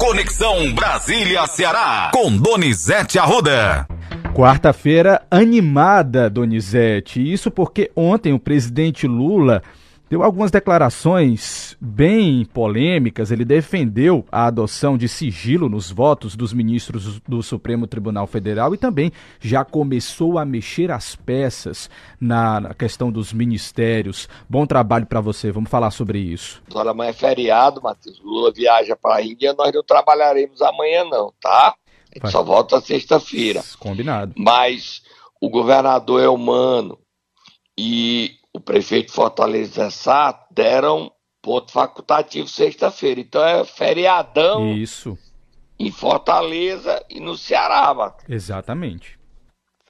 Conexão Brasília-Ceará, com Donizete Arruda. Quarta-feira animada, Donizete. Isso porque ontem o presidente Lula deu algumas declarações bem polêmicas. Ele defendeu a adoção de sigilo nos votos dos ministros do Supremo Tribunal Federal e também já começou a mexer as peças na, questão dos ministérios. Bom trabalho para você. Vamos falar sobre isso. Olha, amanhã é feriado, Matheus. Lula viaja para a Índia. Nós não trabalharemos amanhã, não, tá? A gente só volta sexta-feira. Combinado. Mas o governador é humano e o prefeito de Fortaleza Sá deram ponto facultativo sexta-feira. Então é feriadão. Isso. Em Fortaleza e no Ceará. Exatamente.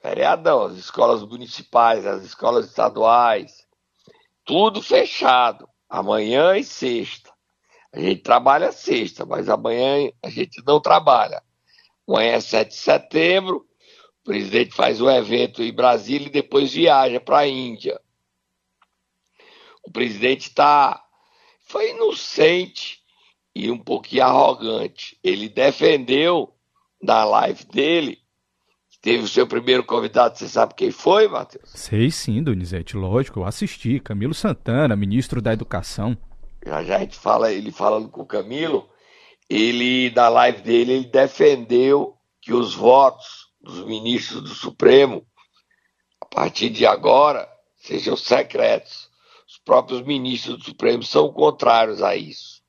Feriadão. As escolas municipais, as escolas estaduais, tudo fechado. Amanhã e sexta. A gente trabalha sexta, mas amanhã a gente não trabalha. Amanhã é 7 de setembro. O presidente faz um evento em Brasília e depois viaja para a Índia o presidente está foi inocente e um pouquinho arrogante. Ele defendeu na live dele, teve o seu primeiro convidado, você sabe quem foi, Matheus? Sei sim, Donizete, lógico, eu assisti, Camilo Santana, ministro da Educação. Já já a gente fala, ele falando com o Camilo, ele, na live dele, ele defendeu que os votos dos ministros do Supremo, a partir de agora, sejam secretos próprios ministros do Supremo são contrários a isso.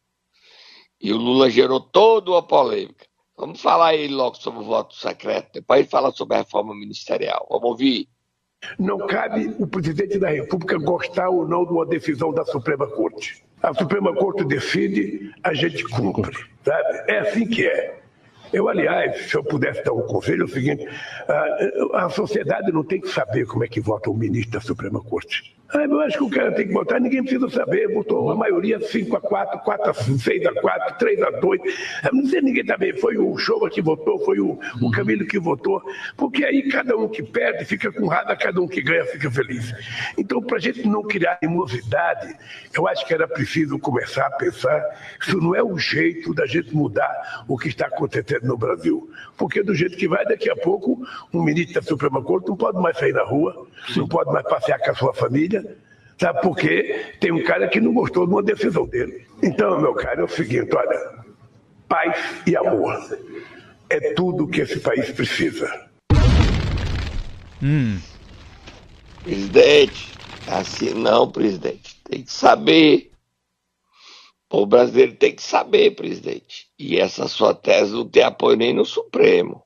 E o Lula gerou toda uma polêmica. Vamos falar aí logo sobre o voto secreto, depois gente fala sobre a reforma ministerial. Vamos ouvir. Não cabe o presidente da República gostar ou não de uma decisão da Suprema Corte. A Suprema Corte decide, a gente cumpre. Sabe? É assim que é. Eu, aliás, se eu pudesse dar um conselho, é o seguinte: a, a sociedade não tem que saber como é que vota o ministro da Suprema Corte. Ah, eu acho que o cara tem que votar, ninguém precisa saber. Votou a maioria 5 a 4, 4 a 6 a 4, 3 a 2. Não sei ninguém também. Foi o Showa que votou, foi o, o Camilo que votou. Porque aí cada um que perde fica com raiva, cada um que ganha fica feliz. Então, para a gente não criar animosidade, eu acho que era preciso começar a pensar isso não é o jeito da gente mudar o que está acontecendo no Brasil. Porque do jeito que vai, daqui a pouco, um ministro da Suprema Corte não pode mais sair na rua, não pode mais passear com a sua família Sabe por quê? Tem um cara que não gostou de uma decisão dele. Então, meu cara, é o seguinte: olha, paz e amor é tudo que esse país precisa. Hum. Presidente, assim não, presidente. Tem que saber. O brasileiro tem que saber, presidente. E essa sua tese não tem apoio nem no Supremo.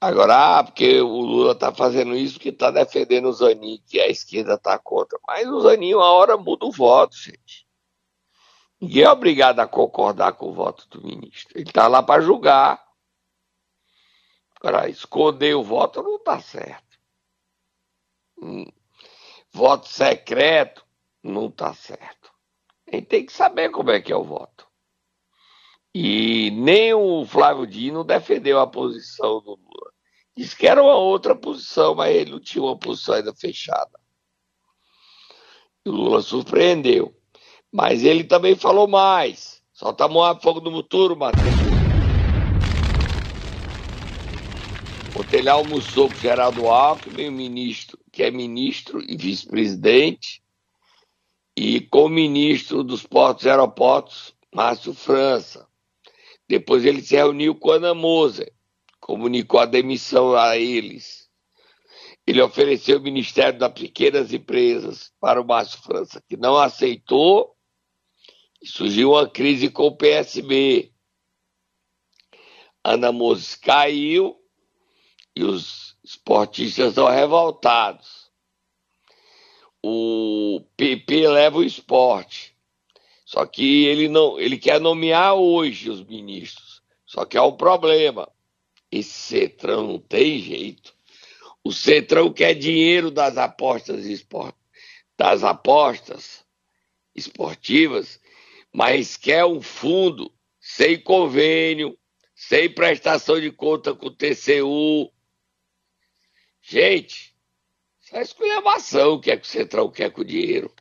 Agora, ah, porque o Lula está fazendo isso porque está defendendo o Zanin, que a esquerda está contra. Mas o Zanin, uma hora muda o voto, gente. Ninguém é obrigado a concordar com o voto do ministro. Ele está lá para julgar. Agora, esconder o voto não está certo. Hum. Voto secreto não está certo. A gente tem que saber como é que é o voto. E nem o Flávio Dino defendeu a posição do Lula. Disse que era uma outra posição, mas ele não tinha uma posição ainda fechada. E o Lula surpreendeu. Mas ele também falou mais. Solta a mão fogo no muturo, Matheus. Ontem ele almoçou com o Geraldo Alckmin, o ministro, que é ministro e vice-presidente, e com o ministro dos portos e aeroportos, Márcio França. Depois ele se reuniu com Ana Moser, comunicou a demissão a eles. Ele ofereceu o Ministério das Pequenas Empresas para o Márcio França, que não aceitou, e surgiu uma crise com o PSB. Ana Moser caiu e os esportistas estão revoltados. O PP leva o esporte. Só que ele não, ele quer nomear hoje os ministros. Só que há um problema. Esse Cetrão não tem jeito. O Cetrão quer dinheiro das apostas esport... das apostas esportivas, mas quer um fundo sem convênio, sem prestação de conta com o TCU. Gente, isso é esculhambação que é que o Centrão quer com o dinheiro.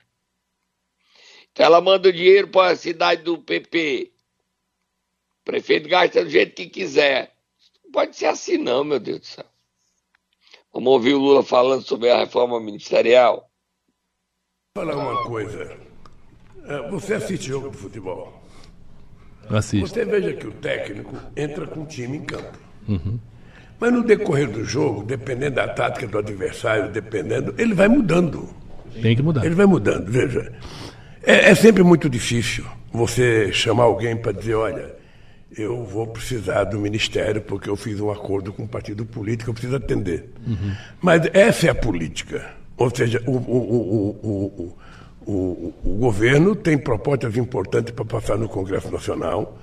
Ela manda o dinheiro para a cidade do PP. prefeito gasta do jeito que quiser. Não pode ser assim, não, meu Deus do céu. Vamos ouvir o Lula falando sobre a reforma ministerial? Vou falar uma coisa. É, você assiste jogo de futebol? Assiste. Você veja que o técnico entra com o time em campo. Uhum. Mas no decorrer do jogo, dependendo da tática do adversário, dependendo, ele vai mudando. Tem que mudar. Ele vai mudando, veja. É, é sempre muito difícil você chamar alguém para dizer, olha, eu vou precisar do ministério porque eu fiz um acordo com um partido político, eu preciso atender. Uhum. Mas essa é a política. Ou seja, o, o, o, o, governo tem propostas importantes para passar no Congresso Nacional.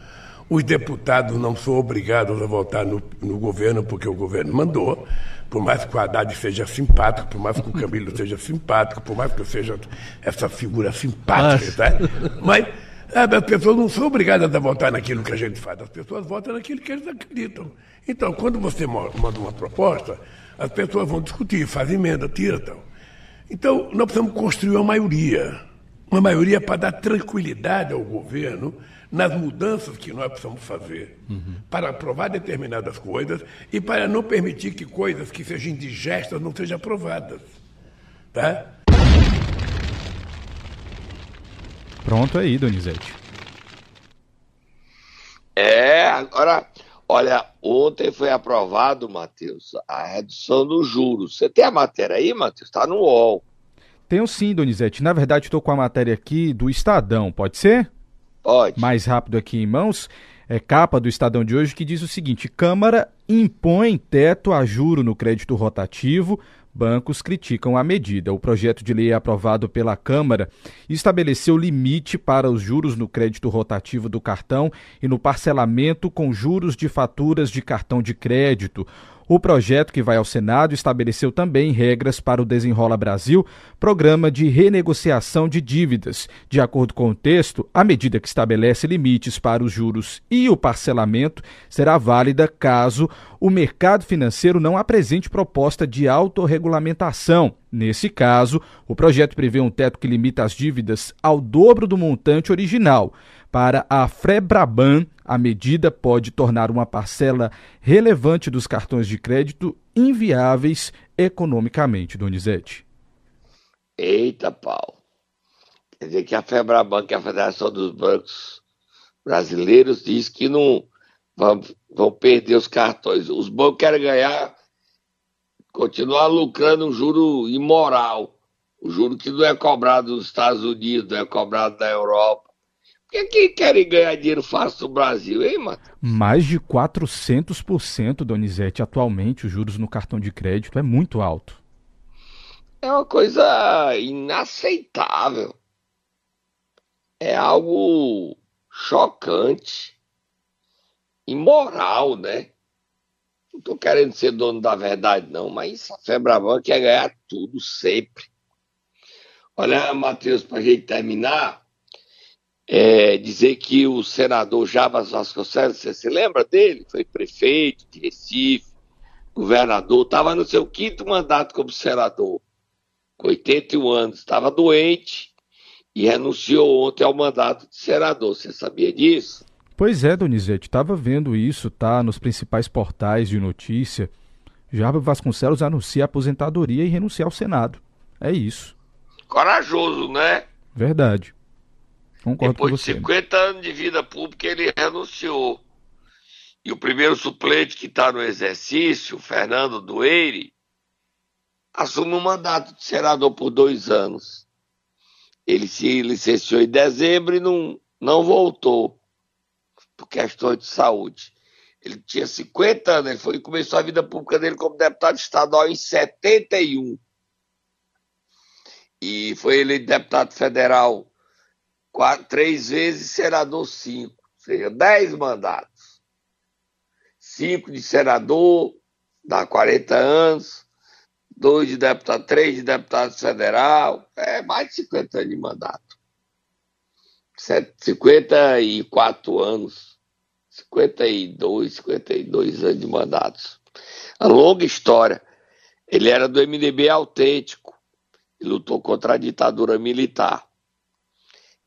Os deputados não são obrigados a votar no, no, governo porque o governo mandou. Por mais que o Haddad seja simpático, por mais que o Camilo seja simpático, por mais que eu seja essa figura simpática, tá? mas as pessoas não são obrigadas a votar naquilo que a gente faz, as pessoas votam naquilo que eles acreditam. Então, quando você manda uma proposta, as pessoas vão discutir, faz emenda, tira tal. Então, nós precisamos construir uma maioria. Uma maioria para dar tranquilidade ao governo nas mudanças que nós precisamos fazer uhum. para aprovar determinadas coisas e para não permitir que coisas que sejam indigestas não sejam aprovadas. Tá? Pronto aí, Donizete. É, agora, olha, ontem foi aprovado, Matheus, a redução dos juros. Você tem a matéria aí, Matheus? Está no UOL. Tenho sim, Donizete. Na verdade, estou com a matéria aqui do Estadão, pode ser? Pode. Mais rápido aqui em mãos. É capa do Estadão de hoje que diz o seguinte: Câmara impõe teto a juro no crédito rotativo Bancos criticam a medida. O projeto de lei aprovado pela Câmara estabeleceu limite para os juros no crédito rotativo do cartão e no parcelamento com juros de faturas de cartão de crédito. O projeto que vai ao Senado estabeleceu também regras para o Desenrola Brasil, programa de renegociação de dívidas. De acordo com o texto, a medida que estabelece limites para os juros e o parcelamento será válida caso o mercado financeiro não apresente proposta de autorregulamentação. Nesse caso, o projeto prevê um teto que limita as dívidas ao dobro do montante original. Para a Frebraban, a medida pode tornar uma parcela relevante dos cartões de crédito inviáveis economicamente, Donizete. Eita, pau. Quer dizer que a Febraban, que é a Federação dos Bancos Brasileiros, diz que não vão, vão perder os cartões. Os bancos querem ganhar, continuar lucrando um juro imoral. O juro que não é cobrado nos Estados Unidos, não é cobrado na Europa que, que querem ganhar dinheiro fácil no Brasil, hein, Matheus? Mais de 400%, Donizete, atualmente, os juros no cartão de crédito é muito alto. É uma coisa inaceitável. É algo chocante, imoral, né? Não estou querendo ser dono da verdade, não, mas a Febraban quer ganhar tudo sempre. Olha, Matheus, para a gente terminar, é, dizer que o senador Jabas Vasconcelos, você se lembra dele? Foi prefeito de Recife, governador, estava no seu quinto mandato como senador, com 81 anos, estava doente e renunciou ontem ao mandato de senador. Você sabia disso? Pois é, Donizete, estava vendo isso, tá? Nos principais portais de notícia. Jabas Vasconcelos anuncia a aposentadoria e renuncia ao Senado. É isso. Corajoso, né? Verdade. Concordo Depois com você. de 50 anos de vida pública, ele renunciou. E o primeiro suplente que está no exercício, Fernando Dueire, assume o mandato de senador por dois anos. Ele se licenciou em dezembro e não, não voltou por questões de saúde. Ele tinha 50 anos, ele foi, começou a vida pública dele como deputado estadual em 71. E foi eleito deputado federal quatro, três vezes senador cinco, ou seja, dez mandatos. Cinco de senador, dá 40 anos, dois de deputado, três de deputado federal, é mais de 50 anos de mandato. 54 anos, 52, 52 anos de mandatos. A longa história. Ele era do MDB autêntico e lutou contra a ditadura militar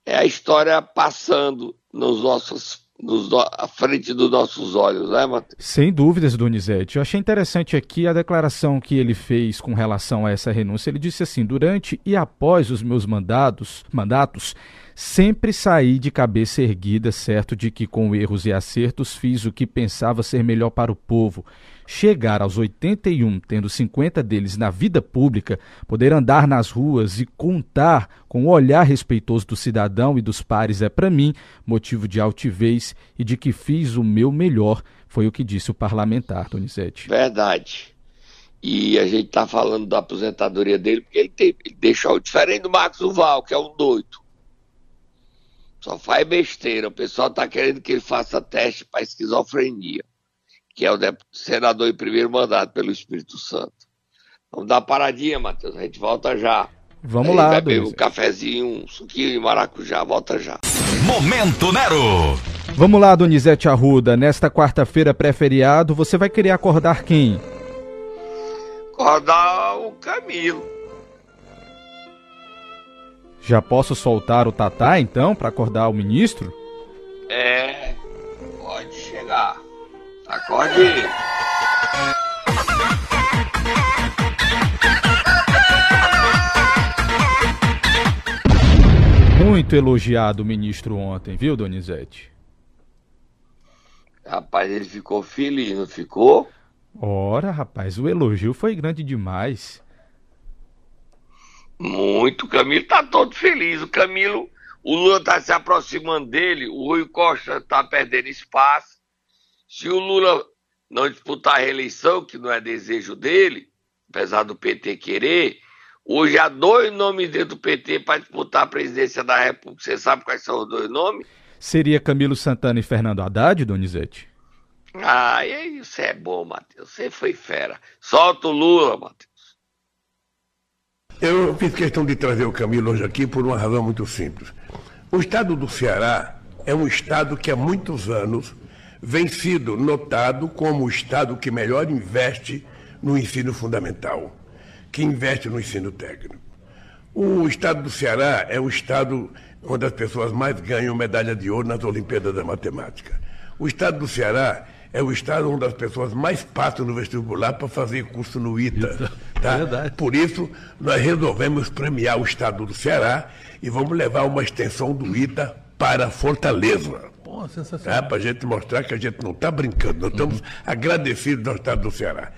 é a história passando nos nossos nos, à frente dos nossos olhos, né, Matheus? Sem dúvidas, Donizete. Eu achei interessante aqui a declaração que ele fez com relação a essa renúncia. Ele disse assim: durante e após os meus mandados, mandatos, sempre saí de cabeça erguida, certo de que com erros e acertos fiz o que pensava ser melhor para o povo chegar aos 81, tendo 50 deles na vida pública, poder andar nas ruas e contar com o olhar respeitoso do cidadão e dos pares é, para mim, motivo de altivez e de que fiz o meu melhor, foi o que disse o parlamentar, Donizete. Verdade. E a gente está falando da aposentadoria dele porque ele, tem, ele deixou diferente do Marcos Duval, que é um doido. Só faz besteira. O pessoal está querendo que ele faça teste para esquizofrenia que é o senador em primeiro mandato pelo Espírito Santo. Vamos dar uma paradinha, Matheus. A gente volta já. Vamos Aí lá, vai beber um cafezinho, um suquinho de maracujá. Volta já. Momento Nero. Vamos lá, Donizete Arruda. Nesta quarta-feira pré-feriado, você vai querer acordar quem? Acordar o Camilo. Já posso soltar o Tatá, então, para acordar o ministro? É, pode chegar. Acorde! Muito elogiado o ministro ontem, viu, Donizete? Rapaz, ele ficou feliz, não ficou? Ora, rapaz, o elogio foi grande demais. Muito, o Camilo tá todo feliz. O Camilo, o Lula tá se aproximando dele, o Rui Costa tá perdendo espaço. Se o Lula não disputar a reeleição, que não é desejo dele, apesar do PT querer, hoje há dois nomes dentro do PT para disputar a presidência da República. Você sabe quais são os dois nomes? Seria Camilo Santana e Fernando Haddad, Donizete? Ah, isso é bom, Matheus. Você foi fera. Solta o Lula, Matheus. Eu fiz questão de trazer o Camilo hoje aqui por uma razão muito simples. O estado do Ceará é um estado que há muitos anos vem sido notado como o Estado que melhor investe no ensino fundamental, que investe no ensino técnico. O Estado do Ceará é o Estado onde as pessoas mais ganham medalha de ouro nas Olimpíadas da Matemática. O Estado do Ceará é o estado onde as pessoas mais passam no vestibular para fazer curso no ITA. Tá? Verdade. Por isso, nós resolvemos premiar o estado do Ceará e vamos levar uma extensão do ITA para Fortaleza. Pô, sensacional. Tá? Para a gente mostrar que a gente não está brincando, nós estamos uhum. agradecidos ao Estado do Ceará.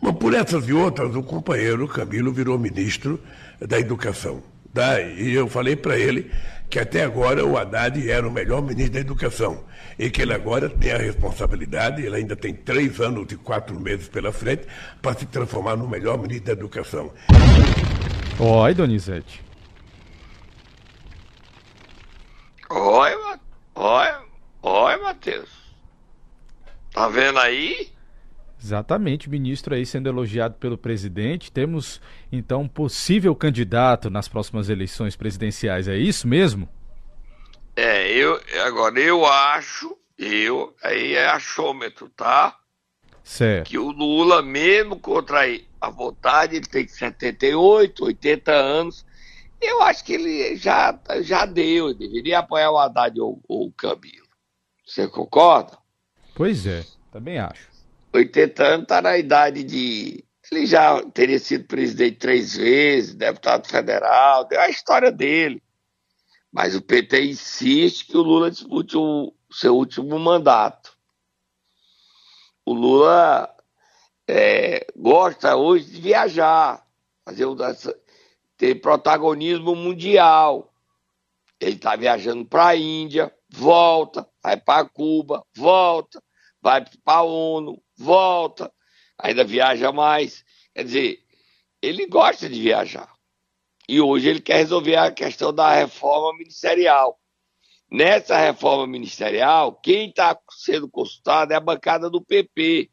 Mas por essas e outras, o companheiro Camilo virou ministro da Educação. Tá? E eu falei para ele que até agora o Haddad era o melhor ministro da Educação. E que ele agora tem a responsabilidade, ele ainda tem três anos e quatro meses pela frente, para se transformar no melhor ministro da Educação. Oi, Donizete. Oi, oi. Olha, Matheus. Tá vendo aí? Exatamente, ministro aí sendo elogiado pelo presidente. Temos então um possível candidato nas próximas eleições presidenciais, é isso mesmo? É, eu agora eu acho, eu aí é achômetro, tá? Certo. Que o Lula, mesmo contra a vontade, ele tem 78, 80 anos. Eu acho que ele já, já deu, deveria apoiar o Haddad ou, ou o Camilo. Você concorda? Pois é, também acho. 80 anos está na idade de. Ele já teria sido presidente três vezes, deputado federal, deu a história dele. Mas o PT insiste que o Lula dispute o seu último mandato. O Lula é, gosta hoje de viajar, fazer ter protagonismo mundial. Ele está viajando para a Índia, volta, vai para Cuba, volta, vai para a ONU, volta, ainda viaja mais. Quer dizer, ele gosta de viajar. E hoje ele quer resolver a questão da reforma ministerial. Nessa reforma ministerial, quem está sendo consultado é a bancada do PP.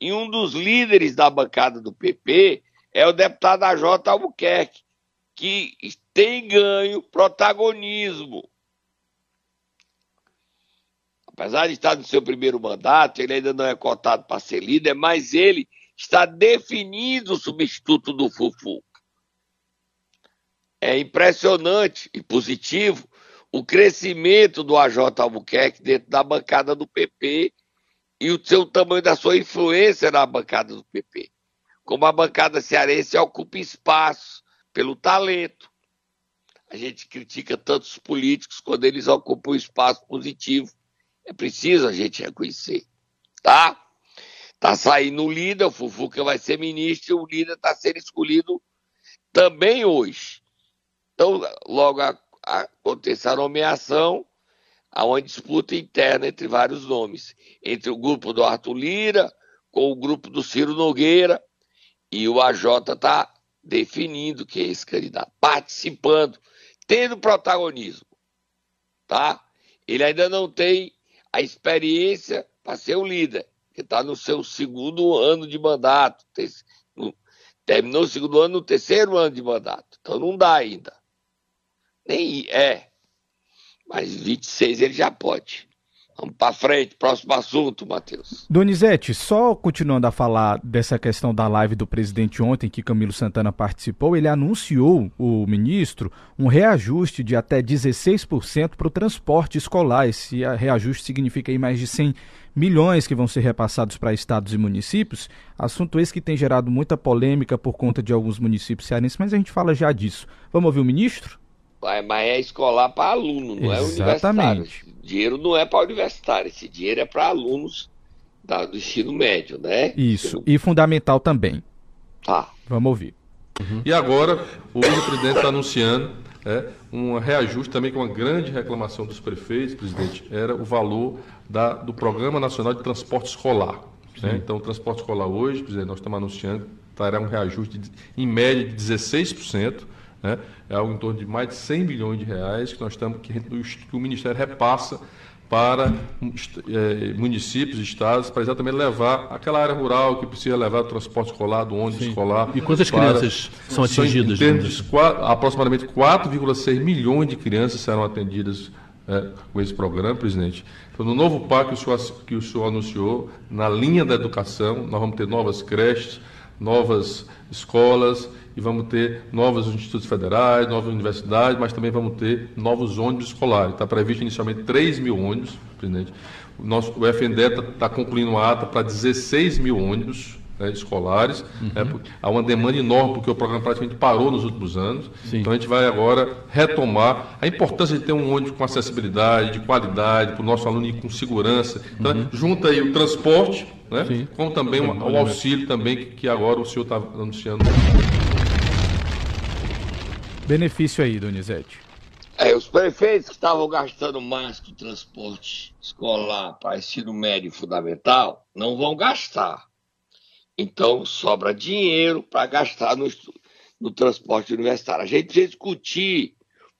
E um dos líderes da bancada do PP é o deputado AJ Albuquerque, que tem ganho protagonismo apesar de estar no seu primeiro mandato, ele ainda não é cotado para ser líder, mas ele está definindo o substituto do Fufuca. É impressionante e positivo o crescimento do AJ Albuquerque dentro da bancada do PP e o seu tamanho da sua influência na bancada do PP. Como a bancada cearense ocupa espaço pelo talento. A gente critica tantos políticos quando eles ocupam espaço positivo. É preciso a gente reconhecer, tá? Tá saindo o líder, o Fufuca vai ser ministro, o líder está sendo escolhido também hoje. Então, logo a, a, acontecer a nomeação, há uma disputa interna entre vários nomes, entre o grupo do Arthur Lira, com o grupo do Ciro Nogueira, e o AJ está definindo quem é esse candidato, participando, tendo protagonismo, tá? Ele ainda não tem a experiência para ser o líder, que está no seu segundo ano de mandato, terminou o segundo ano no terceiro ano de mandato, então não dá ainda. Nem é, mas 26 ele já pode. Vamos para frente, próximo assunto, Matheus. Donizete, só continuando a falar dessa questão da live do presidente ontem, que Camilo Santana participou, ele anunciou, o ministro, um reajuste de até 16% para o transporte escolar. Esse reajuste significa aí mais de 100 milhões que vão ser repassados para estados e municípios. Assunto esse que tem gerado muita polêmica por conta de alguns municípios cearenses, mas a gente fala já disso. Vamos ouvir o ministro? Mas é escolar para aluno, não é Exatamente. é universitário. dinheiro não é para universitário, esse dinheiro é para alunos da, do ensino médio, né? Isso, e fundamental também. Tá. Vamos ouvir. Uhum. E agora, hoje o presidente está anunciando é, um reajuste também, que é uma grande reclamação dos prefeitos, presidente, era o valor da, do Programa Nacional de Transporte Escolar. Né? Então, o transporte escolar hoje, presidente, nós estamos anunciando, terá um reajuste de, em média de 16%. Né? É algo em torno de mais de 100 milhões de reais que nós estamos que, que o Ministério repassa para é, municípios, estados, para exatamente levar aquela área rural que precisa levar o transporte escolar, do ônibus Sim. escolar. E quantas para, crianças são atingidas? São, de, quatro, aproximadamente 4,6 milhões de crianças serão atendidas é, com esse programa, presidente. Então, no novo PAC que o, senhor, que o senhor anunciou, na linha da educação, nós vamos ter novas creches, novas escolas e vamos ter novos institutos federais, novas universidades, mas também vamos ter novos ônibus escolares. Está previsto inicialmente 3 mil ônibus, presidente. O, nosso, o FNDE está tá concluindo uma ata para 16 mil ônibus né, escolares. Uhum. É, há uma demanda enorme, porque o programa praticamente parou nos últimos anos. Sim. Então a gente vai agora retomar a importância de ter um ônibus com acessibilidade, de qualidade, para o nosso aluno ir com segurança. Então, uhum. junta aí o transporte, né, como também o, o auxílio também, que, que agora o senhor está anunciando. Benefício aí, Donizete. É, os prefeitos que estavam gastando mais com transporte escolar para ensino médio fundamental não vão gastar. Então sobra dinheiro para gastar no, no transporte universitário. A gente precisa discutir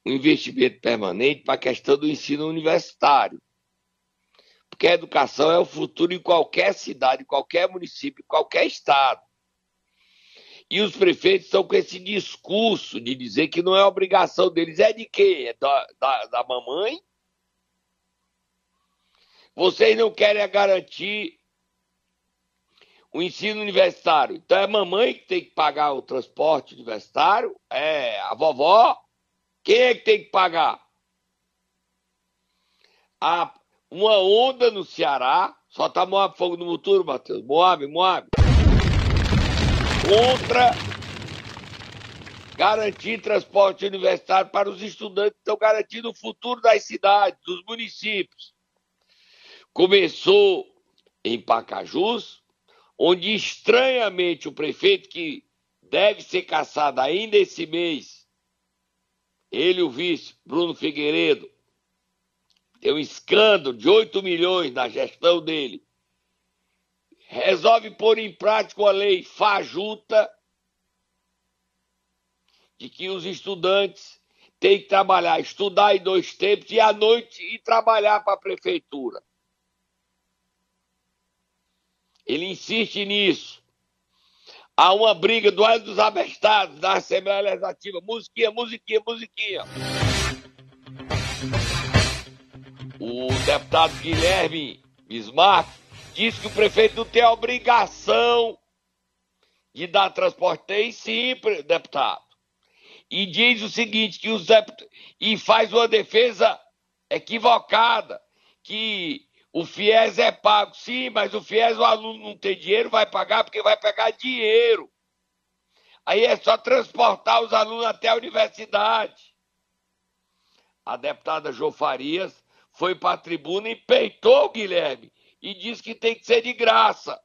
um investimento permanente para a questão do ensino universitário. Porque a educação é o futuro em qualquer cidade, em qualquer município, em qualquer estado. E os prefeitos estão com esse discurso de dizer que não é obrigação deles. É de quem? É da, da, da mamãe? Vocês não querem garantir o ensino universitário. Então é mamãe que tem que pagar o transporte universitário? É a vovó? Quem é que tem que pagar? Uma onda no Ceará, só tá Moab Fogo no Futuro, Matheus. Moab, Moab contra garantir transporte universitário para os estudantes que estão garantindo o futuro das cidades, dos municípios. Começou em Pacajus, onde estranhamente o prefeito, que deve ser caçado ainda esse mês, ele o vice, Bruno Figueiredo, tem um escândalo de 8 milhões na gestão dele, resolve pôr em prática a lei fajuta de que os estudantes têm que trabalhar, estudar em dois tempos e à noite e trabalhar para a prefeitura. Ele insiste nisso. Há uma briga do ano dos abestados da Assembleia Legislativa. Musiquinha, musiquinha, musiquinha. O deputado Guilherme Bismarck diz que o prefeito não tem a obrigação de dar transporte. Tem sim, deputado. e diz o seguinte, que os e faz uma defesa equivocada, que o FIES é pago. Sim, mas o FIES o aluno não tem dinheiro, vai pagar porque vai pegar dinheiro. Aí é só transportar os alunos até a universidade. A deputada Jô Farias foi para a tribuna e peitou o Guilherme e disse que tem que ser de graça.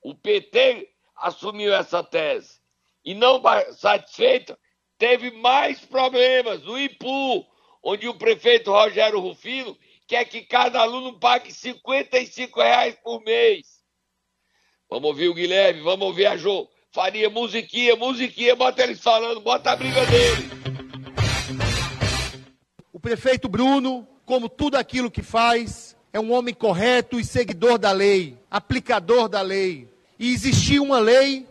O PT assumiu essa tese e não satisfeito, teve mais problemas no IPU, onde o prefeito Rogério Rufino quer que cada aluno pague 55 reais por mês. Vamos ouvir o Guilherme, vamos ouvir a Jô. Faria musiquinha, musiquinha, bota eles falando, bota a briga dele. O prefeito Bruno, como tudo aquilo que faz, é um homem correto e seguidor da lei, aplicador da lei. E existia uma lei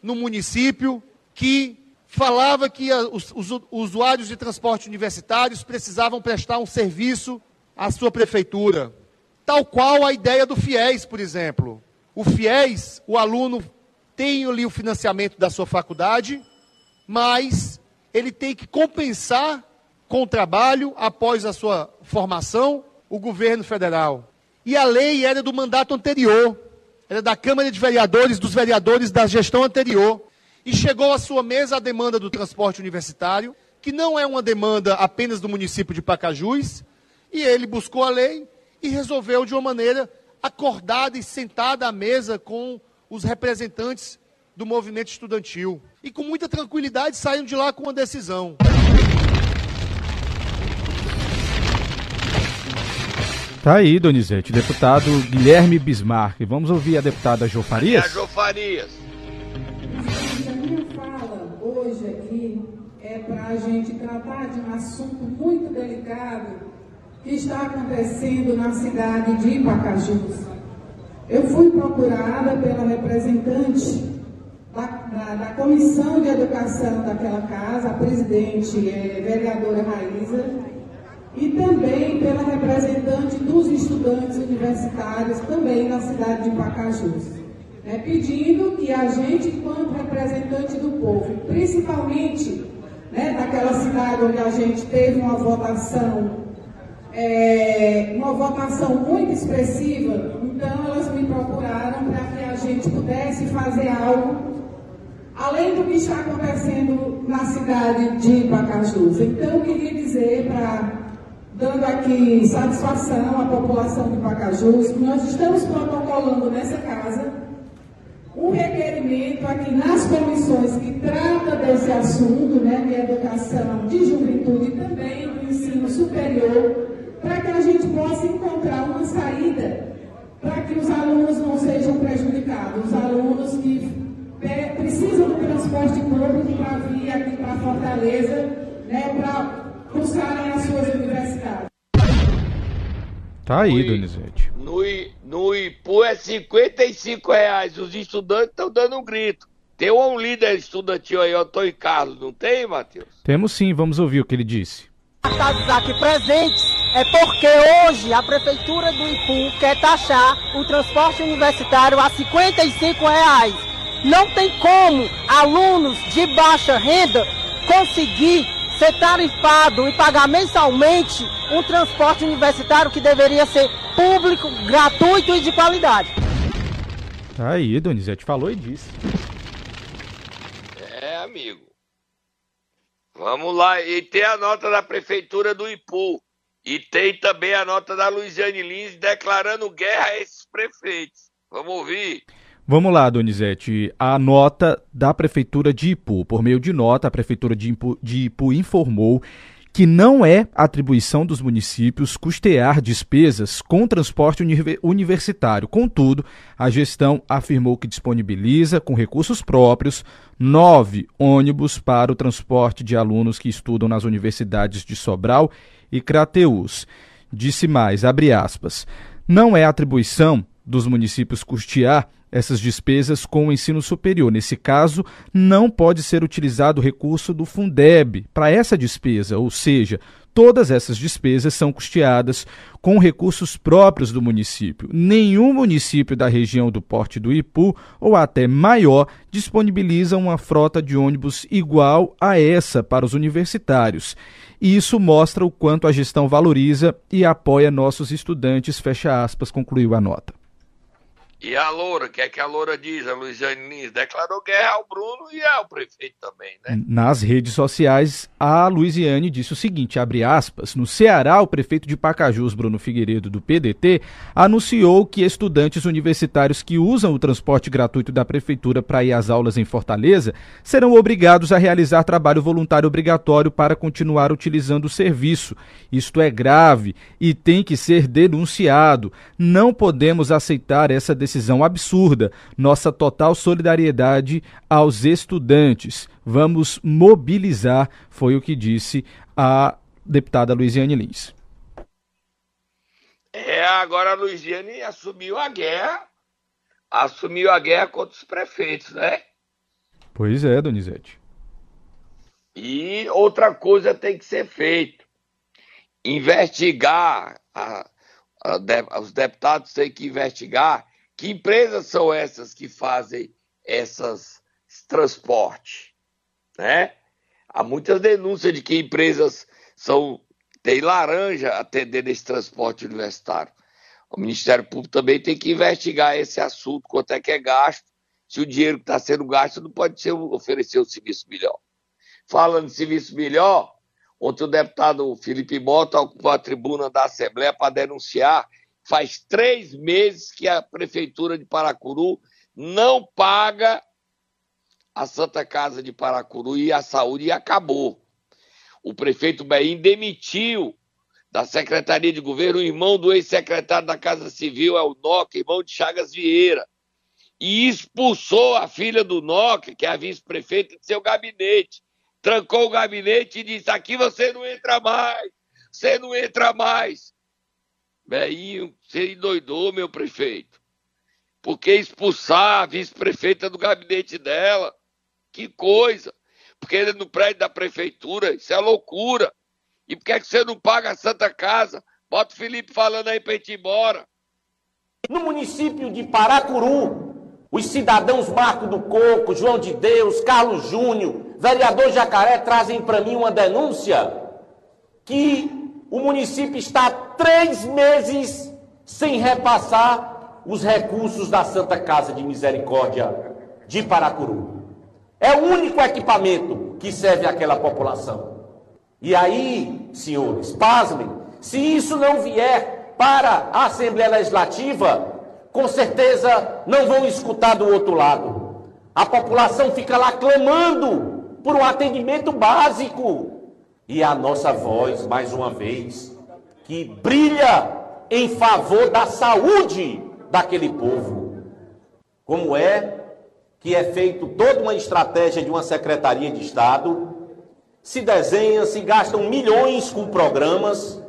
no município que falava que os, os, usuários de transporte universitários precisavam prestar um serviço à sua prefeitura. Tal qual a ideia do FIES, por exemplo. O FIES, o aluno tem ali o financiamento da sua faculdade, mas ele tem que compensar com o trabalho após a sua formação o governo federal. E a lei era do mandato anterior era da Câmara de Vereadores, dos vereadores da gestão anterior, e chegou à sua mesa a demanda do transporte universitário, que não é uma demanda apenas do município de Pacajus, e ele buscou a lei e resolveu de uma maneira acordada e sentada à mesa com os representantes do movimento estudantil. E com muita tranquilidade saíram de lá com uma decisão. Tá aí, Donizete, deputado Guilherme Bismarck. Vamos ouvir a deputada Jô Farias? É a Jô Farias. A minha fala hoje aqui é para a gente tratar de um assunto muito delicado que está acontecendo na cidade de Ipacajus. Eu fui procurada pela representante da, da, da, Comissão de Educação daquela casa, a presidente é, vereadora Raíza, e também pela representante dos estudantes universitários também na cidade de Pacajus, né, pedindo que a gente, enquanto representante do povo, principalmente né, daquela cidade onde a gente teve uma votação, é, uma votação muito expressiva, então elas me procuraram para que a gente pudesse fazer algo além do que está acontecendo na cidade de Pacajus. Então, eu queria dizer para dando aqui satisfação à população de Pacajus, nós estamos protocolando nessa casa um requerimento aqui nas comissões que trata desse assunto, né, de educação, de juventude e também do ensino superior, para que a gente possa encontrar uma saída para que os alunos não sejam prejudicados, os alunos que precisam do transporte público para vir aqui para Fortaleza, né, para buscarem as suas. Tá aí, no, Donizete. No, no Ipu é 55 reais. Os estudantes estão dando um grito. Tem um líder estudantil aí, Antônio Carlos, não tem, Matheus? Temos sim, vamos ouvir o que ele disse. Cartazes aqui presentes é porque hoje a Prefeitura do Ipu quer taxar o transporte universitário a 55 reais. Não tem como alunos de baixa renda conseguir ser tarifado e pagar mensalmente um transporte universitário que deveria ser público, gratuito e de qualidade. Tá aí, Donizete falou e disse. É, amigo. Vamos lá, e tem a nota da prefeitura do Ipu. E tem também a nota da Luiziane Lins declarando guerra a esses prefeitos. Vamos ouvir. Vamos lá, Donizete. A nota da Prefeitura de Ipu. Por meio de nota, a Prefeitura de Ipu, de Ipu informou que não é atribuição dos municípios custear despesas com transporte universitário. Contudo, a gestão afirmou que disponibiliza, com recursos próprios, nove ônibus para o transporte de alunos que estudam nas universidades de Sobral e Crateús. Disse mais, abre aspas, não é atribuição dos municípios custear essas despesas com o ensino superior. Nesse caso, não pode ser utilizado o recurso do Fundeb para essa despesa, ou seja, Todas essas despesas são custeadas com recursos próprios do município. Nenhum município da região do Porte do Ipu, ou até maior, disponibiliza uma frota de ônibus igual a essa para os universitários. E isso mostra o quanto a gestão valoriza e apoia nossos estudantes, fecha aspas, concluiu a nota. E a Loura, o que é que a Loura diz? A Luiziane Lins declarou guerra ao Bruno e ao prefeito também, né? Nas redes sociais, a Luiziane disse o seguinte, abre aspas, no Ceará, o prefeito de Pacajus, Bruno Figueiredo, do PDT, anunciou que estudantes universitários que usam o transporte gratuito da prefeitura para ir às aulas em Fortaleza serão obrigados a realizar trabalho voluntário obrigatório para continuar utilizando o serviço. Isto é grave e tem que ser denunciado. Não podemos aceitar essa decisão decisão absurda. Nossa total solidariedade aos estudantes. Vamos mobilizar, foi o que disse a deputada Luiziane Lins. É, agora a Luiziane assumiu a guerra, assumiu a guerra contra os prefeitos, né? Pois é, Donizete. E outra coisa tem que ser feita: investigar. A, a, os deputados têm que investigar que empresas são essas que fazem essas transporte, né? Há muitas denúncias de que empresas são tem laranja atendendo esse transporte universitário. O Ministério Público também tem que investigar esse assunto, quanto é que é gasto, se o dinheiro que está sendo gasto não pode ser oferecer um serviço melhor. Falando de serviço melhor, ontem o deputado Felipe Mota ocupou a tribuna da Assembleia para denunciar Faz três meses que a Prefeitura de Paracuru não paga a Santa Casa de Paracuru e a saúde e acabou. O prefeito Beim demitiu da Secretaria de Governo o irmão do ex-secretário da Casa Civil, é o Noca, irmão de Chagas Vieira, e expulsou a filha do Noca, que é a vice-prefeita, de seu gabinete. Trancou o gabinete e disse: aqui você não entra mais, você não entra mais. Velhinho, você endoidou, meu prefeito. Por que expulsar a vice-prefeita do gabinete dela? Que coisa! Porque ele é no prédio da prefeitura, isso é loucura. E por que, é que você não paga a Santa Casa? Bota o Felipe falando aí pra gente ir embora. No município de Paracuru, os cidadãos Marco do Coco, João de Deus, Carlos Júnior, vereador Jacaré trazem para mim uma denúncia que o município está três meses sem repassar os recursos da Santa Casa de Misericórdia de Paracuru. É o único equipamento que serve àquela população. E aí, senhores, pasmem, se isso não vier para a Assembleia Legislativa, com certeza não vão escutar do outro lado. A população fica lá clamando por um atendimento básico. E a nossa voz, mais uma vez, que brilha em favor da saúde daquele povo. Como é que é feito toda uma estratégia de uma secretaria de Estado, se desenha, se gastam milhões com programas,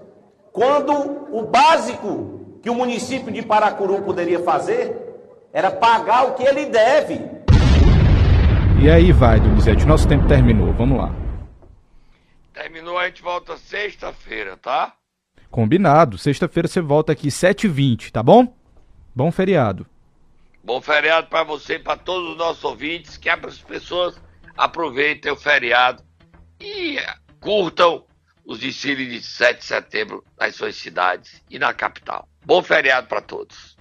quando o básico que o município de Paracuru poderia fazer era pagar o que ele deve. E aí vai, Donizete, nosso tempo terminou, vamos lá. Terminou, a gente volta sexta-feira, tá? Combinado. Sexta-feira você volta aqui 7h20, tá bom? Bom feriado. Bom feriado para você e para todos os nossos ouvintes. Que as pessoas aproveitem o feriado e curtam os desfiles de 7 de setembro nas suas cidades e na capital. Bom feriado para todos.